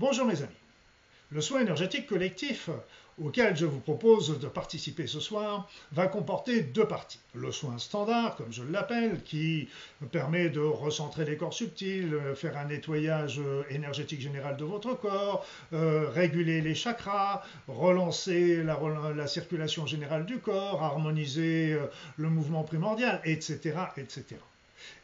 Bonjour mes amis. Le soin énergétique collectif auquel je vous propose de participer ce soir va comporter deux parties. Le soin standard, comme je l'appelle, qui permet de recentrer les corps subtils, faire un nettoyage énergétique général de votre corps, euh, réguler les chakras, relancer la, la, circulation générale du corps, harmoniser euh, le mouvement primordial, etc.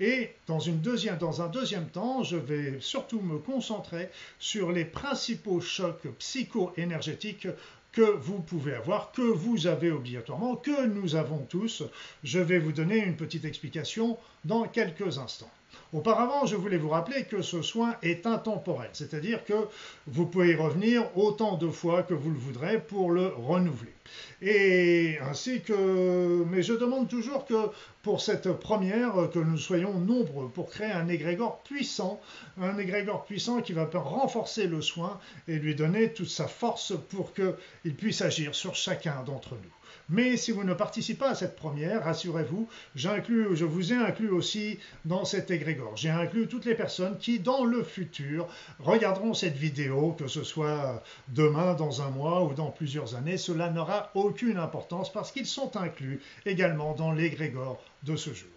Et dans, un deuxième temps, je vais surtout me concentrer sur les principaux chocs psycho-énergétiques que vous pouvez avoir, que vous avez obligatoirement, que nous avons tous. Je vais vous donner une petite explication dans quelques instants. Auparavant, je voulais vous rappeler que ce soin est intemporel, c'est-à-dire que vous pouvez y revenir autant de fois que vous le voudrez pour le renouveler. Et ainsi que, mais je demande toujours que pour cette première, que nous soyons nombreux pour créer un égrégore puissant, un égrégore puissant qui va renforcer le soin et lui donner toute sa force pour qu'il puisse agir sur chacun d'entre nous. Mais si vous ne participez pas à cette première, rassurez-vous, je vous ai inclus aussi dans cet égrégore. J'ai inclus toutes les personnes qui, dans le futur, regarderont cette vidéo, que ce soit demain, dans un mois ou dans plusieurs années. Cela n'aura aucune importance parce qu'ils sont inclus également dans l'égrégore de ce jour.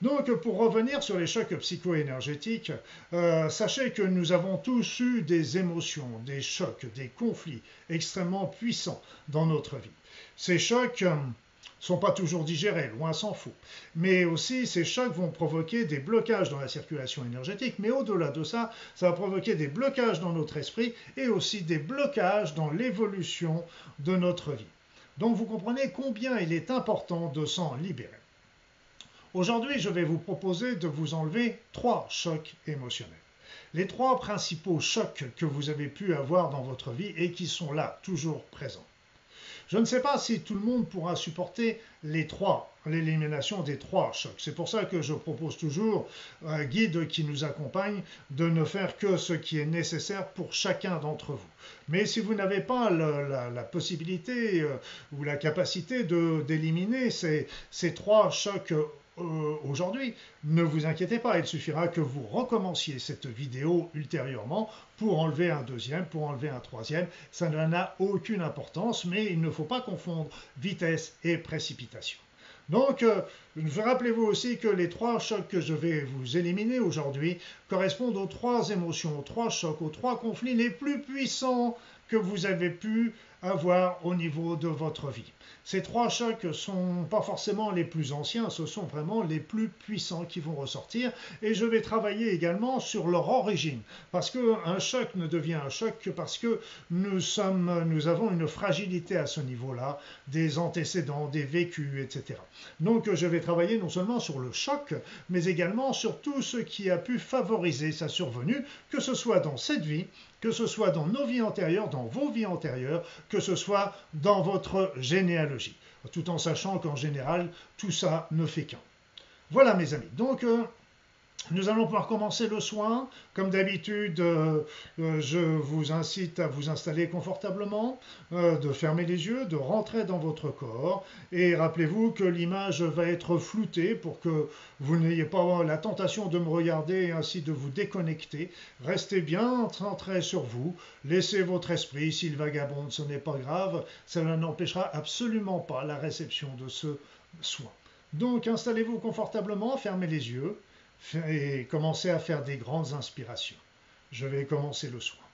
Donc, pour revenir sur les chocs psycho-énergétiques, euh, sachez que nous avons tous eu des émotions, des chocs, des conflits extrêmement puissants dans notre vie. Ces chocs ne euh, sont pas toujours digérés, loin s'en faut. Mais aussi, ces chocs vont provoquer des blocages dans la circulation énergétique, mais au-delà de ça, ça va provoquer des blocages dans notre esprit et aussi des blocages dans l'évolution de notre vie. Donc vous comprenez combien il est important de s'en libérer. Aujourd'hui, je vais vous proposer de vous enlever trois chocs émotionnels. Les trois principaux chocs que vous avez pu avoir dans votre vie et qui sont là, toujours présents. Je ne sais pas si tout le monde pourra supporter les trois, l'élimination des trois chocs. C'est pour ça que je propose toujours un guide qui nous accompagne de ne faire que ce qui est nécessaire pour chacun d'entre vous. Mais si vous n'avez pas la, possibilité euh, ou la capacité d'éliminer ces, ces trois chocs euh, aujourd'hui, ne vous inquiétez pas, il suffira que vous recommenciez cette vidéo ultérieurement pour enlever un deuxième, pour enlever un troisième. Ça n'a aucune importance, mais il ne faut pas confondre vitesse et précipitation. Donc, euh, rappelez-vous aussi que les trois chocs que je vais vous éliminer aujourd'hui correspondent aux trois émotions, aux trois chocs, aux trois conflits les plus puissants que vous avez pu avoir au niveau de votre vie. Ces trois chocs sont pas forcément les plus anciens, ce sont vraiment les plus puissants qui vont ressortir et je vais travailler également sur leur origine parce qu'un choc ne devient un choc que parce que nous sommes nous avons une fragilité à ce niveau-là, des antécédents, des vécus, etc. Donc je vais travailler non seulement sur le choc, mais également sur tout ce qui a pu favoriser sa survenue, que ce soit dans cette vie, que ce soit dans nos vies antérieures, dans vos vies antérieures, que ce soit dans votre généalogie, tout en sachant qu'en général, tout ça ne fait qu'un. Voilà mes amis. Donc, euh, nous allons pouvoir commencer le soin. Comme d'habitude, euh, euh, je vous incite à vous installer confortablement, euh, de fermer les yeux, de rentrer dans votre corps. Et rappelez-vous que l'image va être floutée pour que vous n'ayez pas la tentation de me regarder et ainsi de vous déconnecter. Restez bien centré sur vous. Laissez votre esprit, s'il vagabonde, ce n'est pas grave. Cela n'empêchera absolument pas la réception de ce soin. Donc installez-vous confortablement, fermez les yeux et commencer à faire des grandes inspirations. Je vais commencer le soin.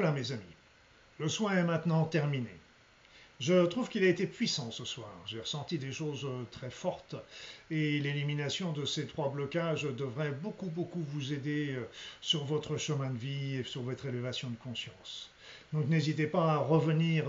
Voilà mes amis, le soin est maintenant terminé. Je trouve qu'il a été puissant ce soir. J'ai ressenti des choses euh, très fortes et l'élimination de ces trois blocages devrait beaucoup, beaucoup vous aider euh, sur votre chemin de vie et sur votre élévation de conscience. Donc n'hésitez pas à revenir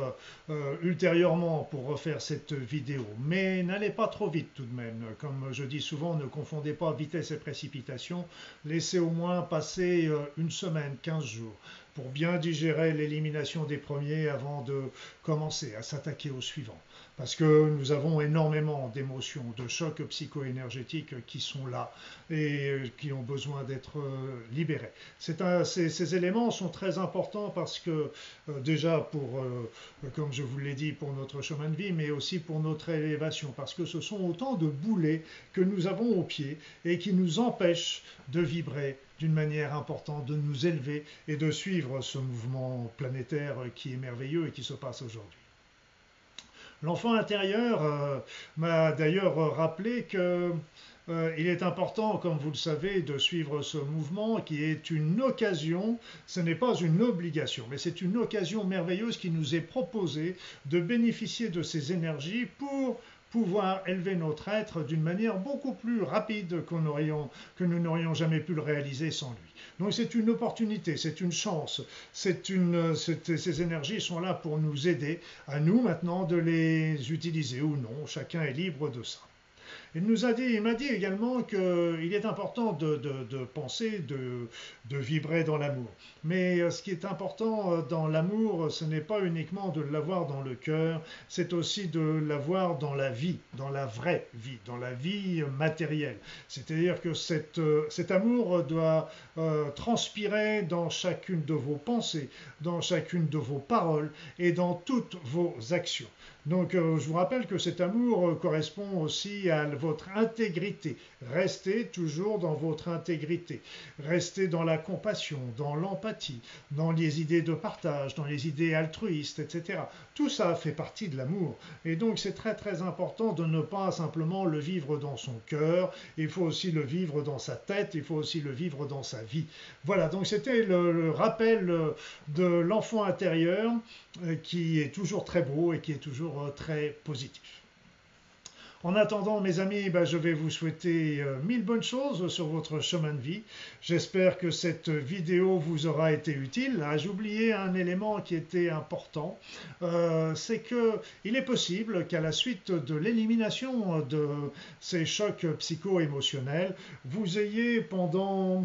euh, ultérieurement pour refaire cette vidéo. Mais n'allez pas trop vite tout de même. Comme je dis souvent, ne confondez pas vitesse et précipitation. Laissez au moins passer une semaine, 15 jours pour bien digérer l'élimination des premiers avant de commencer à s'attaquer aux suivants. Parce que nous avons énormément d'émotions, de chocs psycho-énergétiques qui sont là et qui ont besoin d'être euh, libérés. ces, éléments sont très importants parce que euh, déjà pour, euh, comme je vous l'ai dit, pour notre chemin de vie, mais aussi pour notre élévation, parce que ce sont autant de boulets que nous avons au pied et qui nous empêchent de vibrer d'une manière importante, de nous élever et de suivre ce mouvement planétaire qui est merveilleux et qui se passe aujourd'hui. L'enfant intérieur euh, m'a d'ailleurs rappelé que euh, il est important, comme vous le savez, de suivre ce mouvement qui est une occasion, ce n'est pas une obligation, mais c'est une occasion merveilleuse qui nous est proposée de bénéficier de ces énergies pour pouvoir élever notre être d'une manière beaucoup plus rapide que nous n'aurions jamais pu le réaliser sans lui. Donc c'est une opportunité, c'est une chance, ces énergies sont là pour nous aider, à nous maintenant de les utiliser ou non, chacun est libre de ça. Il nous a dit, il m'a dit également qu'il est important de, penser, de, vibrer dans l'amour. Mais euh, ce qui est important euh, dans l'amour, ce n'est pas uniquement de l'avoir dans le cœur, c'est aussi de l'avoir dans la vie, dans la vraie vie, dans la vie matérielle. C'est-à-dire que euh, cet amour doit transpirer dans chacune de vos pensées, dans chacune de vos paroles et dans toutes vos actions. Donc je vous rappelle que cet amour correspond aussi à votre intégrité. Restez toujours dans votre intégrité. Restez dans la compassion, dans l'empathie, dans les idées de partage, dans les idées altruistes, etc. Tout ça fait partie de l'amour. Et donc c'est très très important de ne pas simplement le vivre dans son cœur, il faut aussi le vivre dans sa tête, il faut aussi le vivre dans sa vie. Voilà, donc c'était le, rappel de l'enfant intérieur euh, qui est toujours très beau et qui est toujours euh, très positif. En attendant, mes amis, ben, je vais vous souhaiter euh, mille bonnes choses sur votre chemin de vie. J'espère que cette vidéo vous aura été utile. Ah, j'ai oublié un élément qui était important, euh, c'est qu'il est possible qu'à la suite de l'élimination de ces chocs psycho-émotionnels, vous ayez pendant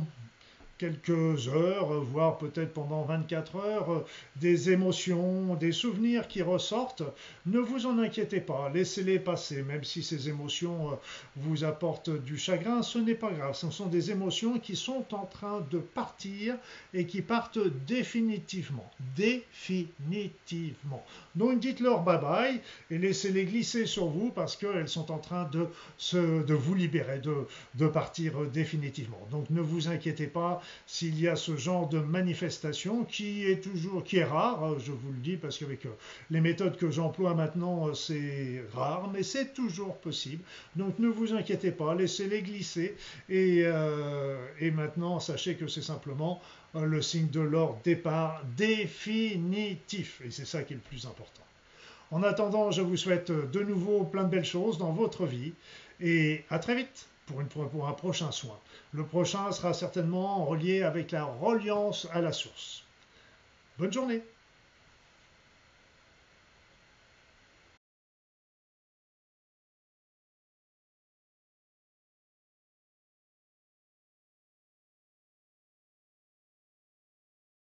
quelques heures, voire peut-être pendant 24 heures, des émotions, des souvenirs qui ressortent, ne vous en inquiétez pas, laissez-les passer, même si ces émotions euh, vous apportent du chagrin, ce n'est pas grave, ce sont des émotions qui sont en train de partir et qui partent définitivement, définitivement. Donc dites-leur bye bye et laissez-les glisser sur vous parce qu'elles sont en train de, vous libérer, de, de partir définitivement. Donc ne vous inquiétez pas, s'il y a ce genre de manifestation qui est toujours, qui est rare, je vous le dis parce qu'avec euh, les méthodes que j'emploie maintenant, euh, c'est rare, mais c'est toujours possible. Donc ne vous inquiétez pas, laissez-les glisser et, euh, et maintenant sachez que c'est simplement le signe de leur départ définitif et c'est ça qui est le plus important. En attendant, je vous souhaite de nouveau plein de belles choses dans votre vie et à très vite pour, un prochain soin. Le prochain sera certainement relié avec la reliance à la source. Bonne journée